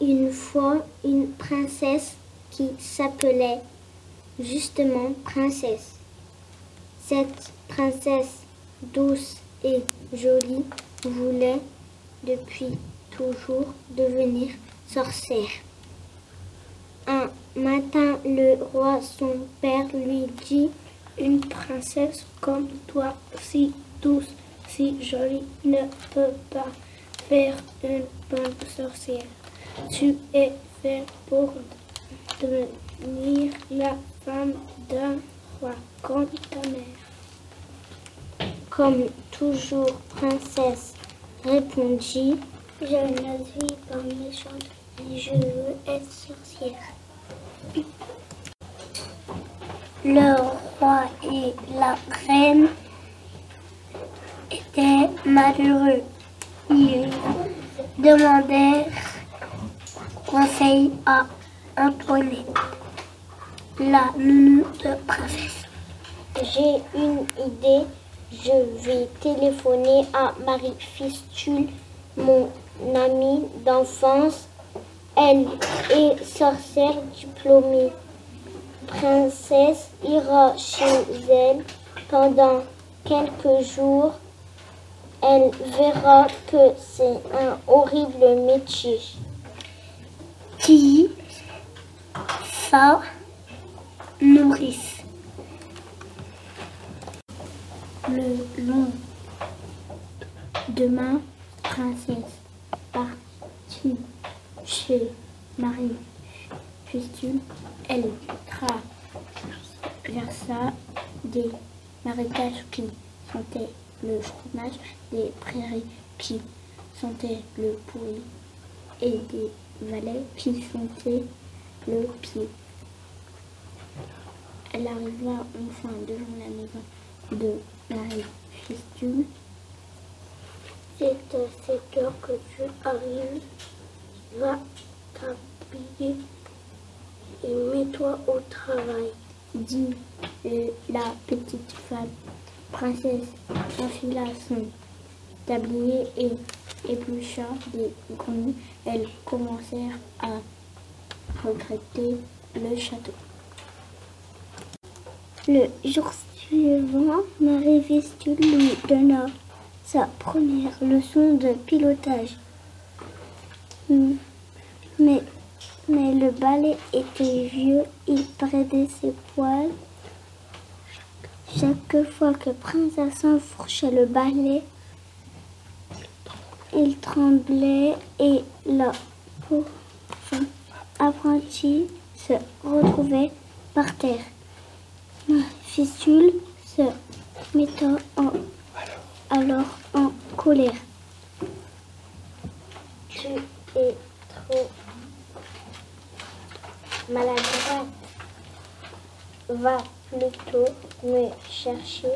une fois une princesse qui s'appelait justement princesse. Cette princesse douce et jolie voulait depuis toujours devenir sorcière. Un matin, le roi, son père, lui dit Une princesse comme toi, si douce, si jolie, ne peut pas faire une bonne sorcière. Tu es fait pour devenir la femme d'un roi comme ta mère. Comme toujours, princesse répondit Je ne suis pas méchante, mais je veux être sorcière. Le roi et la reine étaient malheureux. Ils demandèrent conseil à Antoinette, la de princesse. J'ai une idée. Je vais téléphoner à Marie Fistule, mon amie d'enfance. Elle est sorcière diplômée. Princesse ira chez elle pendant quelques jours. Elle verra que c'est un horrible métier. Qui sa nourrice. Le long demain, princesse partit chez Marie Fistule. Elle traversa des marécages qui sentaient le fromage, des prairies qui sentaient le pourri et des vallées qui sentaient le pied. Elle arriva enfin devant la maison de Marie Fistule. C'est à cette heure que tu arrives. Va t'habiller et mets-toi au travail. dit euh, la petite femme. Princesse enfila son tablier et éplucha des grenouilles. Elles commencèrent à regretter le château. Le jour suivant, Marie Vistule lui donna sa première leçon de pilotage. Mais, le balai était vieux, il perdait ses poils. Chaque fois que Princesse enfourchait le balai, il tremblait et la pauvre apprentie se retrouvait par terre. Ma fistule se mettant alors en colère. Tu es trop maladroite. Va plutôt me chercher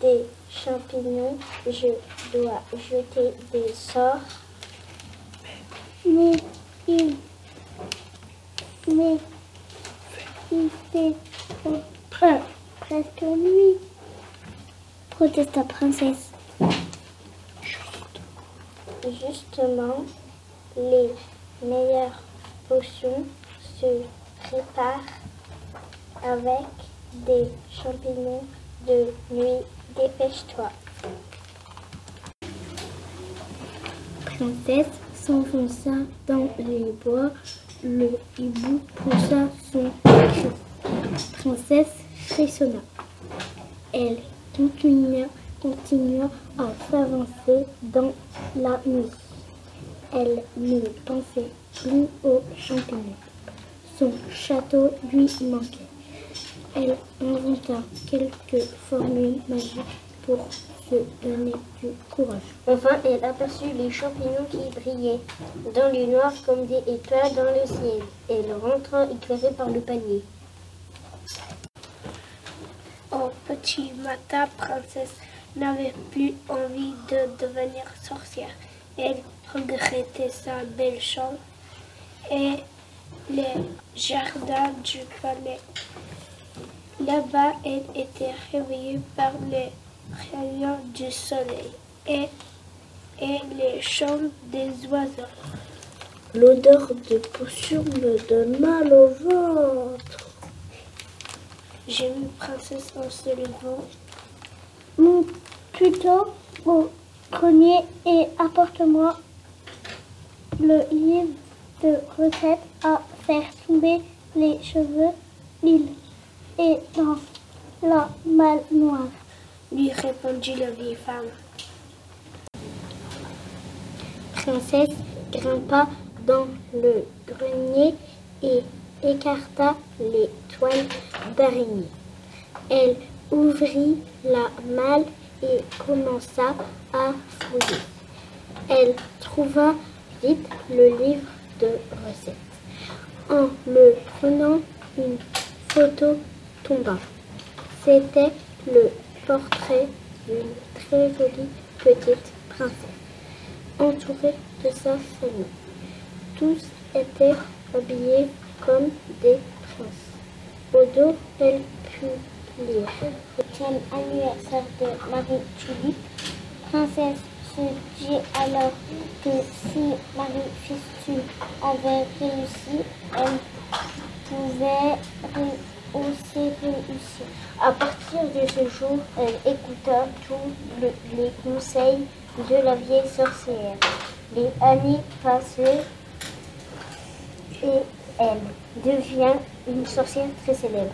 des champignons. Je dois jeter des sorts. Mais il, mais il fait pre- presque nuit, protesta Princesse. Justement, les meilleures potions se préparent avec des champignons de nuit. Dépêche-toi. Princesse s'enfonça dans les bois. Le hibou poussa son cri. Princesse frissonna. Elle continua, continua à s'avancer dans la nuit. Elle ne pensait plus aux champignons. Son château lui manquait. Elle inventa quelques formules magiques pour se donner du courage. Enfin, elle aperçut les champignons qui brillaient dans le noir comme des étoiles dans le ciel. Elle rentra éclairée par le panier. Au petit matin, princesse n'avait plus envie de devenir sorcière. Elle regrettait sa belle chambre et les jardins du palais. Là-bas, elle était réveillée par les rayons du soleil et, et les chants des oiseaux. L'odeur de potion me donne mal au ventre. J'ai une princesse en se levant. Mon tuto au grenier et apporte-moi le livre de recettes à faire tomber les cheveux. Il est dans la malle noire. Lui répondit la vieille femme. Princesse grimpa dans le grenier et écarta les toiles d'araignée. Elle ouvrit la malle et commença à fouiller. Elle trouva vite le livre de recettes. En le prenant, une photo tomba. C'était le portrait d'une très jolie petite princesse, entourée de sa famille. Tous étaient habillés comme des princes. Au dos, elle put lire. Septième anniversaire de Marie Tulipe. Princesse se dit alors que si Marie Fistule avait réussi, elle pouvait ré- réussir. À partir de ce jour, elle écouta tous le- les conseils de la vieille sorcière. Les années passèrent et elle devient une sorcière très célèbre.